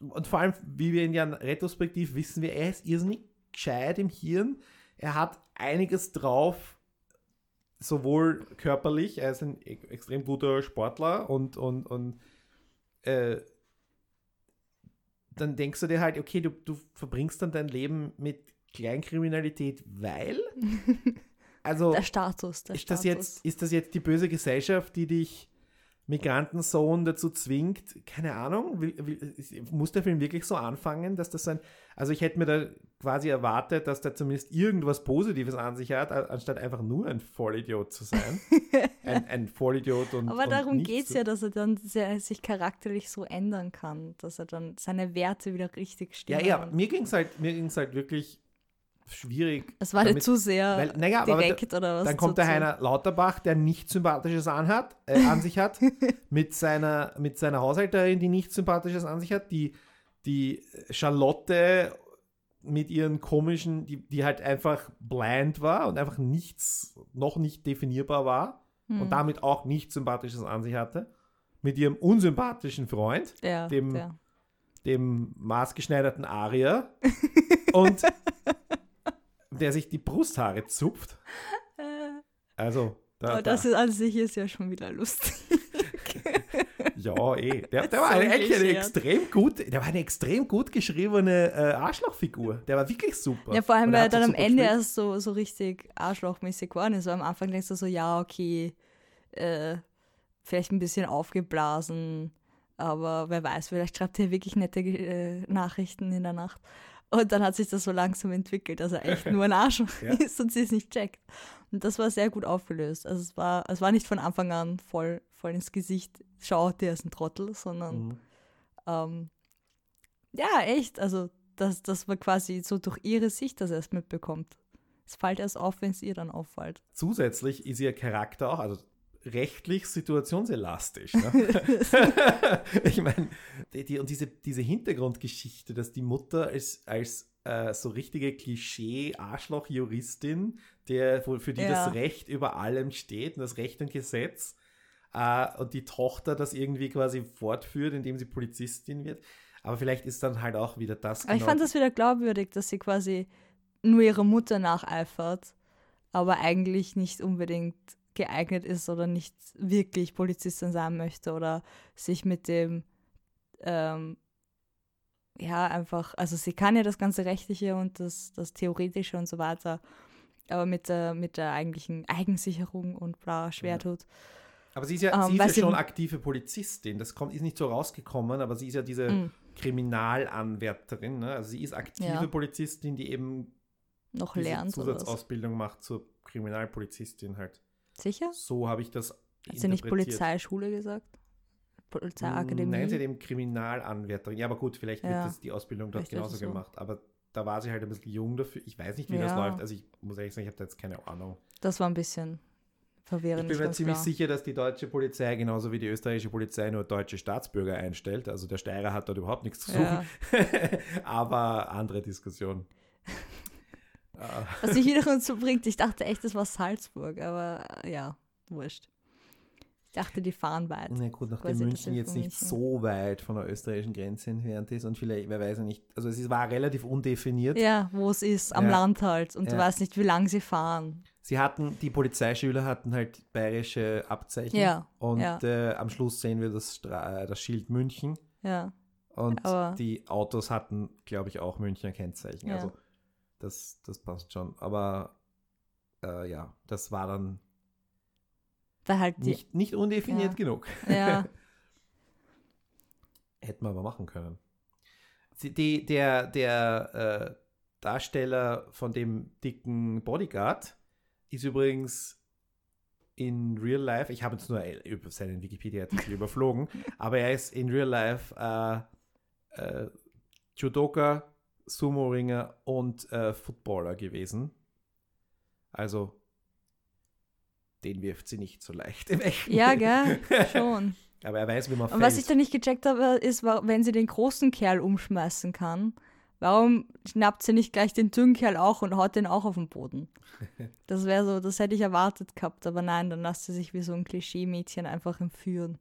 und vor allem, wie wir ihn ja retrospektiv wissen, wir, er ist irrsinnig gescheit im Hirn. Er hat einiges drauf, sowohl körperlich, er ist ein e- extrem guter Sportler und, und, und äh, dann denkst du dir halt, okay, du, du verbringst dann dein Leben mit Kleinkriminalität, weil? *laughs* Also Der Status, der ist Status. das, jetzt, ist das jetzt die böse Gesellschaft, die dich Migrantensohn dazu zwingt? Keine Ahnung. Will, will, muss der Film wirklich so anfangen, dass das ein. Also, ich hätte mir da quasi erwartet, dass der zumindest irgendwas Positives an sich hat, anstatt einfach nur ein Vollidiot zu sein. *laughs* ein, ein Vollidiot und. Aber darum geht es ja, dass er dann sehr, sich charakterlich so ändern kann, dass er dann seine Werte wieder richtig Ja, stimmen. ja, Und mir ging es halt, mir ging's halt wirklich schwierig. es war nicht damit- zu sehr weil, naja, aber direkt oder was. Dann kommt der Heiner Lauterbach, der nichts Sympathisches anhat, äh, an sich hat, *laughs* mit seiner, mit seiner Haushälterin, die nichts Sympathisches an sich hat, die, die Charlotte mit ihren komischen, die, die halt einfach blind war und einfach nichts, noch nicht definierbar war Hm. und damit auch nichts Sympathisches an sich hatte, mit ihrem unsympathischen Freund, ja, dem- der. dem maßgeschneiderten Arier und *laughs* der sich die Brusthaare zupft. Also, da, Aber das da, ist an sich ist ja schon wieder lustig. *laughs* ja, eh. Der, der *laughs* So war eine, eigentlich eine extrem gut, der war eine extrem gut geschriebene äh, Arschlochfigur. Der war wirklich super. Ja, vor allem, er weil er dann am Ende gespielt. erst so, so richtig arschlochmäßig geworden ist. So am Anfang denkst du so, ja, okay, äh, vielleicht ein bisschen aufgeblasen, aber wer weiß, vielleicht schreibt er wirklich nette äh, Nachrichten in der Nacht. Und dann hat sich das so langsam entwickelt, dass er echt nur ein Arschloch *laughs* Ja. ist und sie es nicht checkt. Und das war sehr gut aufgelöst. Also es war, es war nicht von Anfang an voll, voll ins Gesicht, schau, der ist ein Trottel, sondern Mhm. ähm, ja, echt. Also, dass, dass man quasi so durch ihre Sicht das erst mitbekommt. Es fällt erst auf, wenn es ihr dann auffällt. Zusätzlich ist ihr Charakter auch, also rechtlich situationselastisch. Ne? *laughs* *laughs* ich meine, die, die, und diese, diese Hintergrundgeschichte, dass die Mutter als, als äh, so richtige Klischee-Arschloch-Juristin, der, für die Ja. das Recht über allem steht und das Recht und Gesetz, äh, und die Tochter das irgendwie quasi fortführt, indem sie Polizistin wird. Aber vielleicht ist dann halt auch wieder das. Aber ich genau- fand das wieder glaubwürdig, dass sie quasi nur ihrer Mutter nacheifert, aber eigentlich nicht unbedingt geeignet ist oder nicht wirklich Polizistin sein möchte oder sich mit dem, ähm, ja, einfach, also sie kann ja das ganze Rechtliche und das, das Theoretische und so weiter, aber mit der, mit der eigentlichen Eigensicherung und bla schwer tut. Aber sie ist ja, Ähm, sie ist ja schon aktive Polizistin. Das kommt, ist nicht so rausgekommen, aber sie ist ja diese Mm. Kriminalanwärterin. Ne? Also sie ist aktive Ja. Polizistin, die eben Noch lernt. Zusatzausbildung macht zur Kriminalpolizistin halt. Sicher? So habe ich das Hat sie nicht. Polizeischule gesagt? Polizeiakademie? Nein, sie hat eben Kriminalanwärterin. Ja, aber gut, vielleicht wird Ja. das die Ausbildung dort Vielleicht genauso so. gemacht. Aber da war sie halt ein bisschen jung dafür. Ich weiß nicht, wie das Ja. läuft. Also ich muss ehrlich sagen, ich habe da jetzt keine Ahnung. Das war ein bisschen Ich verwirrend. bin nicht mir ziemlich klar. sicher, dass die deutsche Polizei genauso wie die österreichische Polizei nur deutsche Staatsbürger einstellt. Also der Steirer hat dort überhaupt nichts zu suchen. Ja. *laughs* Aber andere Diskussion. Äh, Was mich wiederum so bringt, ich dachte echt, das war Salzburg, aber äh, ja, wurscht. Ich dachte, die fahren weit. Na gut, nachdem München jetzt nicht München. so weit von der österreichischen Grenze entfernt ist und vielleicht, wer weiß ja nicht, also es war relativ undefiniert. Ja, wo es ist, am Ja. Land halt. Und du Ja. weißt nicht, wie lang sie fahren. Sie hatten, die Polizeischüler hatten halt bayerische Abzeichen Ja, und ja. Äh, am Schluss sehen wir das, Stra äh, das Schild München Ja, und Aber- die Autos hatten, glaube ich, auch Münchner Kennzeichen. Also das, das passt schon. Aber äh, ja, das war dann weil halt nicht, nicht undefiniert Ja. genug. Ja, *laughs* Hätten wir aber machen können. Die, der der äh, Darsteller von dem dicken Bodyguard ist übrigens in Real Life, ich habe jetzt nur über seinen Wikipedia-Artikel *laughs* überflogen, aber er ist in Real Life äh, äh, Judoka, Sumo-Ringer und äh, Footballer gewesen. Also den wirft sie nicht so leicht *laughs* im echten Ja, gell? Schon. *laughs* Aber er weiß, wie man Und was ich fällt. da nicht gecheckt habe, ist, wa- wenn sie den großen Kerl umschmeißen kann, warum schnappt sie nicht gleich den dünnen Kerl auch und haut den auch auf den Boden? *laughs* Das wäre so, das hätte ich erwartet gehabt, aber nein, dann lässt sie sich wie so ein Klischee-Mädchen einfach entführen.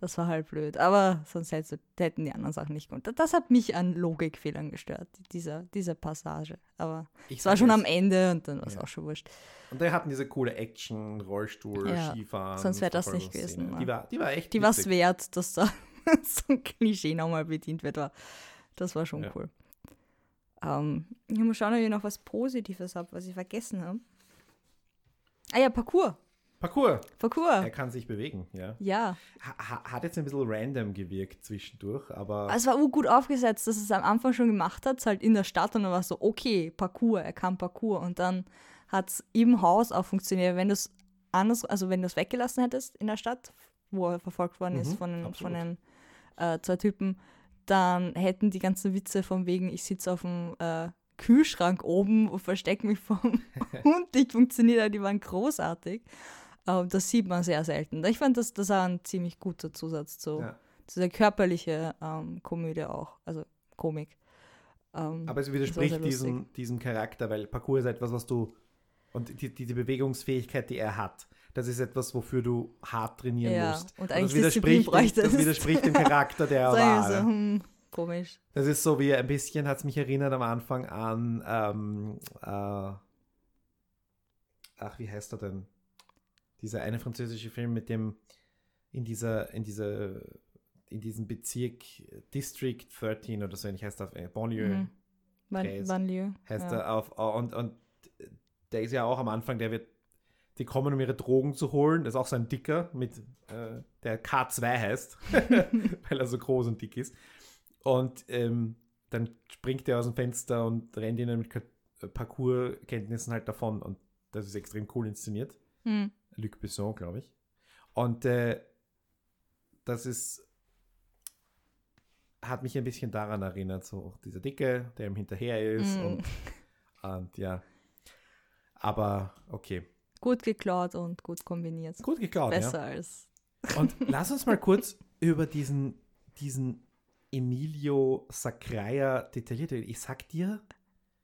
Das war halt blöd. Aber sonst hätte, hätten die anderen Sachen nicht gut. Das hat mich an Logikfehlern gestört, dieser, diese Passage. Aber Ich es war schon es. am Ende und dann war es Ja. auch schon wurscht. Und wir hatten diese coole Action, Rollstuhl, Ja, Skifahren. sonst wär das nicht Verfolgungsszene. gewesen, ne? Die war, die war echt Die war es wert, dass da *laughs* so ein Klischee nochmal bedient wird. Das war schon Ja. cool. Ähm, ich muss schauen, ob ich noch was Positives habe, was ich vergessen habe. Ah ja, Parcours. Parcours. Parcours. Er kann sich bewegen, ja. Ja, Ha- ha- Hat jetzt ein bisschen random gewirkt zwischendurch, aber es war gut aufgesetzt, dass es am Anfang schon gemacht hat, halt in der Stadt und dann war es so, okay, Parcours, er kann Parcours. Und dann hat es im Haus auch funktioniert. Wenn du es anders, also wenn du es weggelassen hättest in der Stadt, wo er verfolgt worden ist Mhm, von, den- absolut. von den äh, zwei Typen, dann hätten die ganzen Witze von wegen, ich sitze auf dem äh, Kühlschrank oben und verstecke mich *laughs* vom *laughs* Hund nicht funktioniert, die waren großartig. Ähm, das sieht man sehr selten. Ich fand, das, das war ein ziemlich guter Zusatz zu, Ja. zu der körperliche ähm, Komödie auch, also Komik. Ähm, Aber es das widerspricht diesem, diesem Charakter, weil Parcours ist etwas, was du und die, die, die Bewegungsfähigkeit, die er hat, das ist etwas, wofür du hart trainieren Ja, musst. und das eigentlich widerspricht, Disziplin dem, das widerspricht dem Charakter, *laughs* der er war. so, hm, komisch. Das ist so wie ein bisschen, hat es mich erinnert am Anfang an, ähm, äh, ach, wie heißt er denn? Dieser eine französische Film mit dem, in dieser, in dieser, in diesem Bezirk District 13 oder so, ähnlich heißt das, äh, Bonlieu. Mhm. Van, Käse. Vanlieu. heißt ja. er auf und, und der ist ja auch am Anfang, der wird, die kommen, um ihre Drogen zu holen. Das ist auch so ein Dicker mit, äh, der K2 heißt, *laughs* weil er so groß und dick ist. Und ähm, dann springt er aus dem Fenster und rennt ihnen mit äh, Parcours-Kenntnissen halt davon. Und das ist extrem cool inszeniert. Hm. Luc Besson, glaube ich. Und äh, das ist, hat mich ein bisschen daran erinnert, so dieser Dicke, der ihm hinterher ist Mm. und, und ja. Aber okay. Gut geklaut und gut kombiniert. Gut geklaut, Besser als. ja. *laughs* Und lass uns mal kurz über diesen, diesen Emilio Sacraia detailliert reden. Ich sag dir,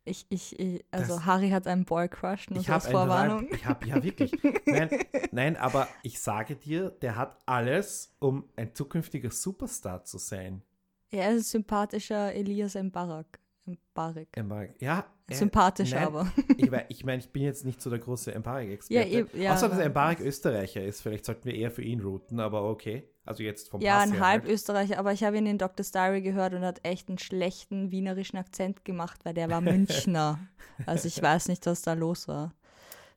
Ich, ich, ich also Das- Harry hat einen Boy-Crush, nur ich als habe Vorwarnung. Ich habe, ja wirklich. *laughs* Nein, nein, aber ich sage dir, der hat alles, um ein zukünftiger Superstar zu sein. Er ist ein sympathischer Elias Mbarak. Mbarak. Mag- Ja, er- Sympathischer nein, aber. *laughs* Ich meine, ich, mein, ich bin jetzt nicht so der große Embarek-Experte. Ja, ja, Außer, dass. Embarek Österreicher ist. Vielleicht sollten wir eher für ihn routen, aber okay. Also jetzt vom Ja, Pass ein her halb halt. Österreicher, aber ich habe ihn in Dr. Diary gehört und hat echt einen schlechten wienerischen Akzent gemacht, weil der war *laughs* Münchner. also ich weiß nicht, was da los war.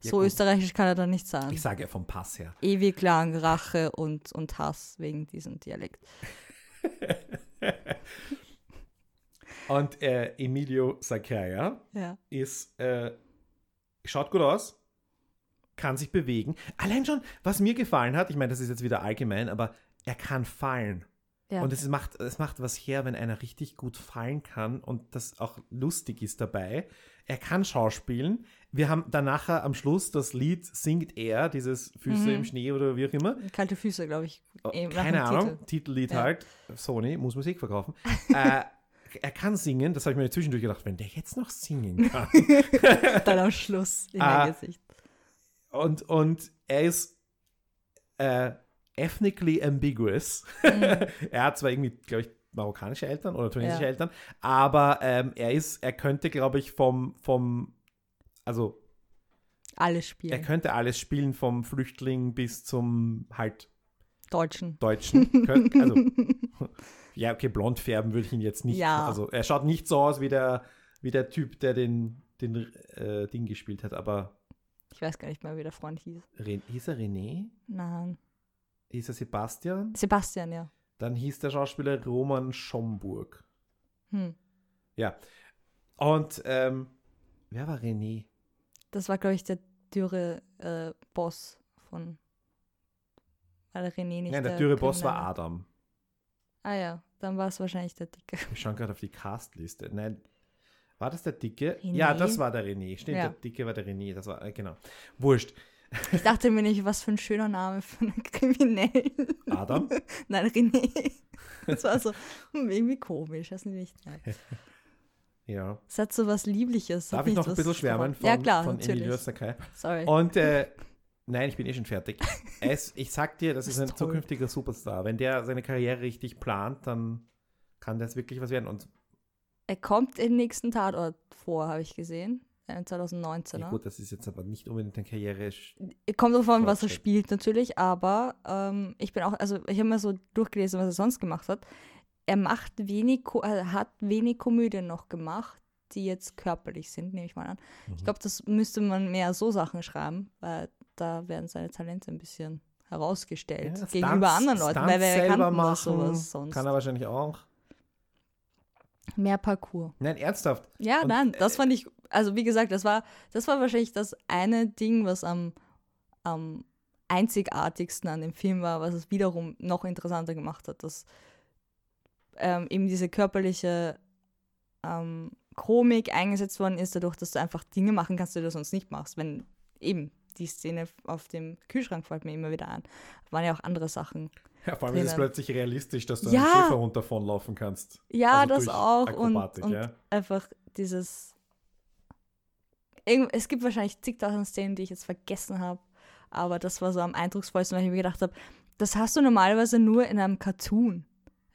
Ja, So gut. österreichisch kann er doch nicht sein. Ich sage ja vom Pass her. Ewig lang Rache und, und Hass wegen diesem Dialekt. *laughs* Und äh, Emilio Sacraia Ja. ist, äh, schaut gut aus, kann sich bewegen. Allein schon, was mir gefallen hat, ich meine, das ist jetzt wieder allgemein, aber er kann fallen. ja. Und es macht, es macht was her, wenn einer richtig gut fallen kann und das auch lustig ist dabei. Er kann schauspielen. Wir haben dann nachher am Schluss das Lied singt er, dieses Füße Mhm. im Schnee oder wie auch immer. Kalte Füße, glaube ich. Oh, Eh, Keine Ahnung, Titel. Titellied Ja. halt. Sony muss Musik verkaufen. *laughs* äh, er kann singen, das habe ich mir zwischendurch gedacht, wenn der jetzt noch singen kann. *laughs* Dann am Schluss in Ah. mein Gesicht. und, und er ist äh, ethnically ambiguous. *laughs* er hat zwar irgendwie, glaube ich, marokkanische Eltern oder tunesische Ja. Eltern, aber ähm, er ist, er könnte, glaube ich, vom, vom, also Alles spielen. er könnte alles spielen, vom Flüchtling bis zum halt Deutschen. Deutschen. Also, *laughs* ja, okay, blond färben würde ich ihn jetzt nicht. Ja. Also er schaut nicht so aus wie der, wie der Typ, der den, den äh, Ding gespielt hat, aber Ich weiß gar nicht mehr, wie der Freund hieß. Ren hieß er René? Nein. Hieß er Sebastian? Sebastian, ja. Dann hieß der Schauspieler Roman Schomburg. Hm. Ja. Und ähm, wer war René? Das war, glaube ich, der dürre äh, Boss von. Der René nicht Nein, der dürre Boss war? Adam. Ah ja, dann war es wahrscheinlich der Dicke. Wir schauen gerade auf die Castliste. Nein, war das der Dicke? René? Ja, das war der René. Stimmt, Ja. der Dicke war der René. Das war, äh, genau. Wurscht. Ich dachte mir nicht, was für ein schöner Name für einen Kriminellen. Adam? *laughs* Nein, René. Das war so hm, irgendwie komisch, weiß nicht. Nein. Ja. Es hat so was Liebliches. Darf ich noch ein bisschen schwärmen von, Ja, klar, von. Emilio Sakai? Sorry. Und äh, nein, ich bin eh schon fertig. Es, ich sag dir, das ist Das ein ist toll. zukünftiger Superstar. Wenn der seine Karriere richtig plant, dann kann das wirklich was werden. Und er kommt im nächsten Tatort vor, habe ich gesehen. Äh, 2019. ja, ne? gut, das ist jetzt aber nicht unbedingt eine Karriere. Kommt davon, was er spielt natürlich, aber ähm, ich bin auch, also ich habe mir so durchgelesen, was er sonst gemacht hat. Er macht wenig, er hat wenig Komödien noch gemacht, die jetzt körperlich sind, nehme ich mal an. Mhm. Ich glaube, das müsste man mehr so Sachen schreiben, weil da werden seine Talente ein bisschen herausgestellt Ja, gegenüber Stunts- anderen Leuten, weil Stunts wer selber kann das machen, sowas sonst? Kann er wahrscheinlich auch. Mehr Parcours. Nein, ernsthaft. Ja, Und, nein, das fand ich, also wie gesagt, das war, das war wahrscheinlich das eine Ding, was am, am einzigartigsten an dem Film war, was es wiederum noch interessanter gemacht hat, dass ähm, eben diese körperliche ähm, Komik eingesetzt worden ist, dadurch, dass du einfach Dinge machen kannst, die du sonst nicht machst. Wenn eben die Szene auf dem Kühlschrank fällt mir immer wieder an. Waren ja auch andere Sachen. Ja, vor allem ist es drinnen. plötzlich realistisch, dass du Ja. einen Schäferhund davonlaufen kannst. Ja, Also das auch. Und, und ja. einfach dieses. Es gibt wahrscheinlich zigtausend Szenen, die ich jetzt vergessen habe, aber das war so am eindrucksvollsten, weil ich mir gedacht habe, das hast du normalerweise nur in einem Cartoon.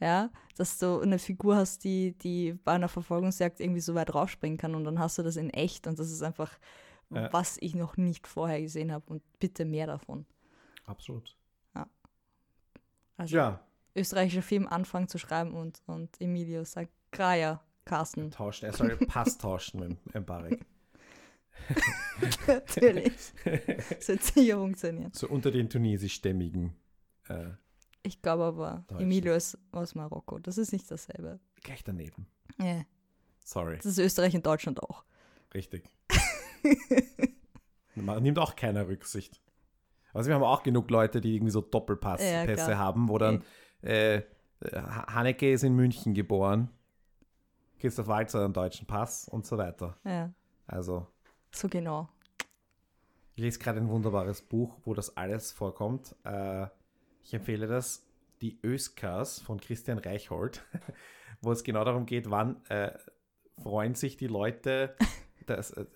Ja, dass du eine Figur hast, die, die bei einer Verfolgungsjagd irgendwie so weit raufspringen kann und dann hast du das in echt und das ist einfach, Ja. was ich noch nicht vorher gesehen habe und bitte mehr davon. Absolut. Also Ja, österreichischer Film anfangen zu schreiben und, und Emilio sagt, Graja, Carsten. tauschen. Er soll *laughs* Pass tauschen mit Barek. *laughs* Natürlich. Das wird sicher funktionieren. So unter den tunesischstämmigen. Äh, Ich glaube aber. Emilio ist aus Marokko. Das ist nicht dasselbe. gleich daneben. Ja. Sorry. Das ist Österreich und Deutschland auch. Richtig. *laughs* Man nimmt auch keiner Rücksicht. Also wir haben auch genug Leute, die irgendwie so Doppelpässe Ja, haben, wo dann äh, Ha- Haneke ist in München geboren, Christoph Walzer hat einen deutschen Pass und so weiter. Ja, Also so genau. ich lese gerade ein wunderbares Buch, wo das alles vorkommt. Äh, ich empfehle das, die Öskars von Christian Reichhold, *laughs* wo es genau darum geht, wann äh, freuen sich die Leute, *laughs* dass äh,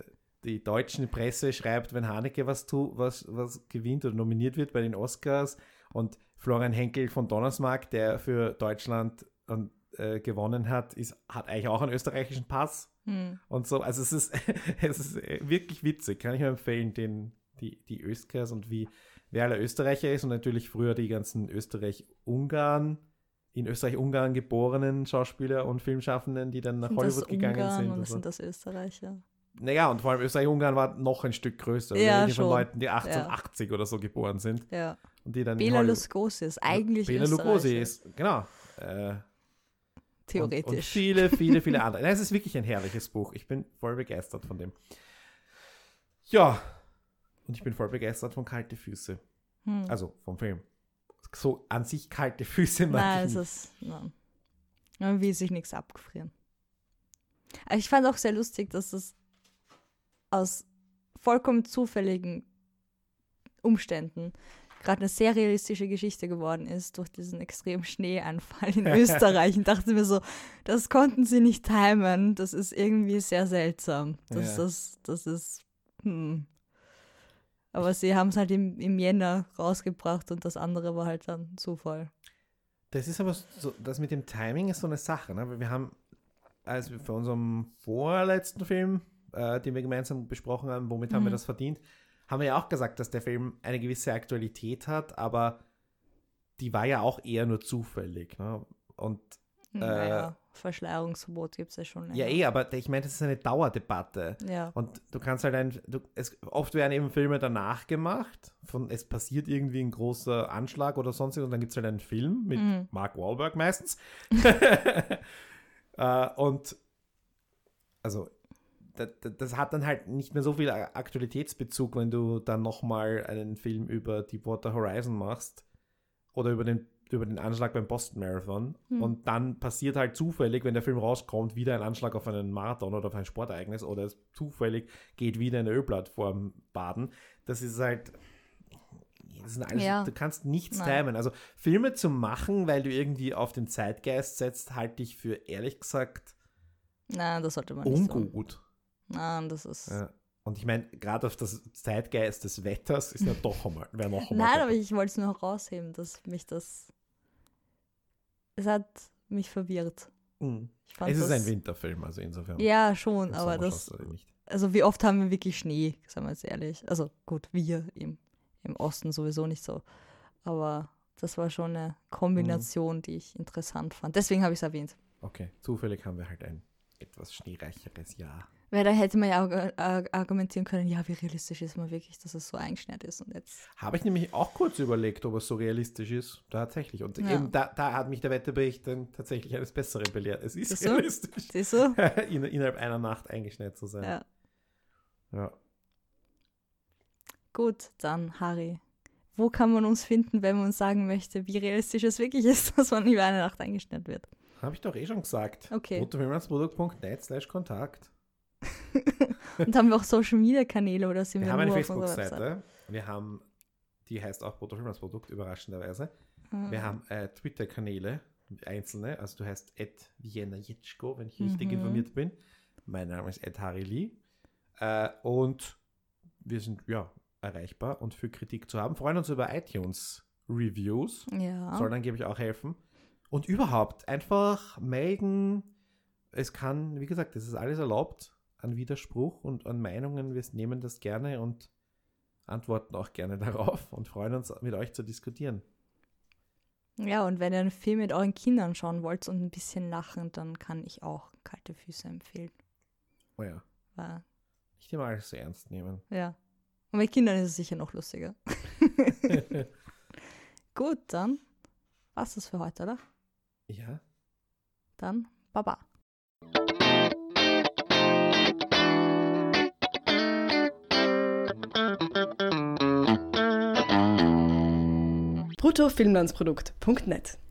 die deutsche Presse schreibt, wenn Haneke was, tu, was, was gewinnt oder nominiert wird bei den Oscars und Florian Henkel von Donnersmarck, der für Deutschland ähm, äh, gewonnen hat, ist, hat eigentlich auch einen österreichischen Pass Hm. und so. Also es ist, *laughs* es ist wirklich witzig, kann ich nur empfehlen, den, die, die Öskars und wie wer aller Österreicher ist und natürlich früher die ganzen Österreich-Ungarn, in Österreich-Ungarn geborenen Schauspieler und Filmschaffenden, die dann nach Sind Hollywood gegangen Ungarn sind. oder Und so. sind das Österreicher? Naja, und vor allem Österreich-Ungarn war noch ein Stück größer. Wir Ja, reden von. Leuten, die 1880 oder so geboren sind Ja. und die dann Bela Lugosi ist eigentlich Bela Lugosi ist, genau. Äh, Theoretisch. Und, und viele, *laughs* viele, viele andere. Nein, es ist wirklich ein herrliches Buch. Ich bin voll begeistert von dem. Ja. Und ich bin voll begeistert von Kalte Füße. Hm. Also vom Film. So an sich kalte Füße mag Nein, ich es nicht. ist. Nein. Man will sich nichts abgefrieren. Aber ich fand auch sehr lustig, dass das aus vollkommen zufälligen Umständen gerade eine sehr realistische Geschichte geworden ist durch diesen extremen Schneeanfall in *laughs* Österreich. Und dachte mir so, das konnten sie nicht timen. Das ist irgendwie sehr seltsam. Das, Ja. das, das ist. Hm. Aber sie haben es halt im, im Jänner rausgebracht und das andere war halt dann Zufall. Das ist aber so, das mit dem Timing ist so eine Sache. Ne? Weil wir haben, als wir für unserem vorletzten Film, äh, den wir gemeinsam besprochen haben, womit haben wir Mhm. das verdient, haben wir ja auch gesagt, dass der Film eine gewisse Aktualität hat, aber die war ja auch eher nur zufällig. Ne? Und Naja, Verschleierungsverbot gibt es ja schon. Äh, ja, länger. eh, aber ich meine, das ist eine Dauerdebatte. Ja. Und du kannst halt ein, du, es, oft werden eben Filme danach gemacht, von es passiert irgendwie ein großer Anschlag oder sonstiges und dann gibt es halt einen Film mit Mhm. Mark Wahlberg meistens. *laughs* *laughs* äh, und also das, das hat dann halt nicht mehr so viel Aktualitätsbezug, wenn du dann nochmal einen Film über Deepwater Horizon machst oder über den über den Anschlag beim Boston Marathon Hm. und dann passiert halt zufällig, wenn der Film rauskommt, wieder ein Anschlag auf einen Marathon oder auf ein Sportereignis oder es zufällig geht wieder eine Ölplattform baden. Das ist halt. Alles, Ja. Du kannst nichts Nein. timen. Also Filme zu machen, weil du irgendwie auf den Zeitgeist setzt, halte ich für ehrlich gesagt Nein, das sollte man nicht tun. Nein, das ist. Ja. Und ich meine, gerade auf das Zeitgeist des Wetters ist ja doch einmal, wäre noch einmal. Nein, aber ich wollte es nur herausheben, dass mich das. Es hat mich verwirrt. Mhm. Es ist ein Winterfilm, also insofern. Ja, schon, aber das. Also, wie oft haben wir wirklich Schnee, sagen wir jetzt ehrlich. Also, gut, wir im, im Osten sowieso nicht so. Aber das war schon eine Kombination, Mhm. die ich interessant fand. Deswegen habe ich es erwähnt. Okay, zufällig haben wir halt ein etwas schneereicheres Jahr. Weil da hätte man ja auch äh, argumentieren können, ja, wie realistisch ist man wirklich, dass es so eingeschneit ist. Und jetzt. Habe ich nämlich auch kurz überlegt, ob es so realistisch ist. Tatsächlich. Und Ja. eben da, da hat mich der Wetterbericht dann tatsächlich eines Besseren belehrt. Es ist Siehst realistisch, Siehst du? *laughs* in, innerhalb einer Nacht eingeschneit zu sein. Ja. Ja. Gut, dann Harry. Wo kann man uns finden, wenn man uns sagen möchte, wie realistisch es wirklich ist, *laughs* dass man über eine Nacht eingeschneit wird? Habe ich doch eh schon gesagt. Okay. Slash Kontakt. *laughs* Und haben wir auch Social Media Kanäle oder sind Wir wir, haben eine? Facebook-Seite. Wir haben, die heißt auch Bruttofilmlandsprodukt, überraschenderweise. Ah. Wir haben äh, Twitter-Kanäle, einzelne. Also du heißt Ed Vienna Jetschko, wenn ich richtig Mhm. informiert bin. Mein Name ist Ed Harry Lee. Äh, und wir sind ja erreichbar und für Kritik zu haben. Freuen uns über iTunes-Reviews. Ja. Soll dann, gebe ich auch helfen. Und überhaupt einfach melden. Es kann, wie gesagt, es ist alles erlaubt an Widerspruch und an Meinungen. Wir nehmen das gerne und antworten auch gerne *laughs* darauf und freuen uns, mit euch zu diskutieren. ja, und wenn ihr einen Film mit euren Kindern schauen wollt und ein bisschen lachen, dann kann ich auch Kalte Füße empfehlen. Oh ja, Weil, nicht immer alles so ernst nehmen. ja. Und mit Kindern ist es sicher noch lustiger. *laughs* Gut, dann war's das für heute, oder? ja, Dann Baba. bruttofilmlandsprodukt.net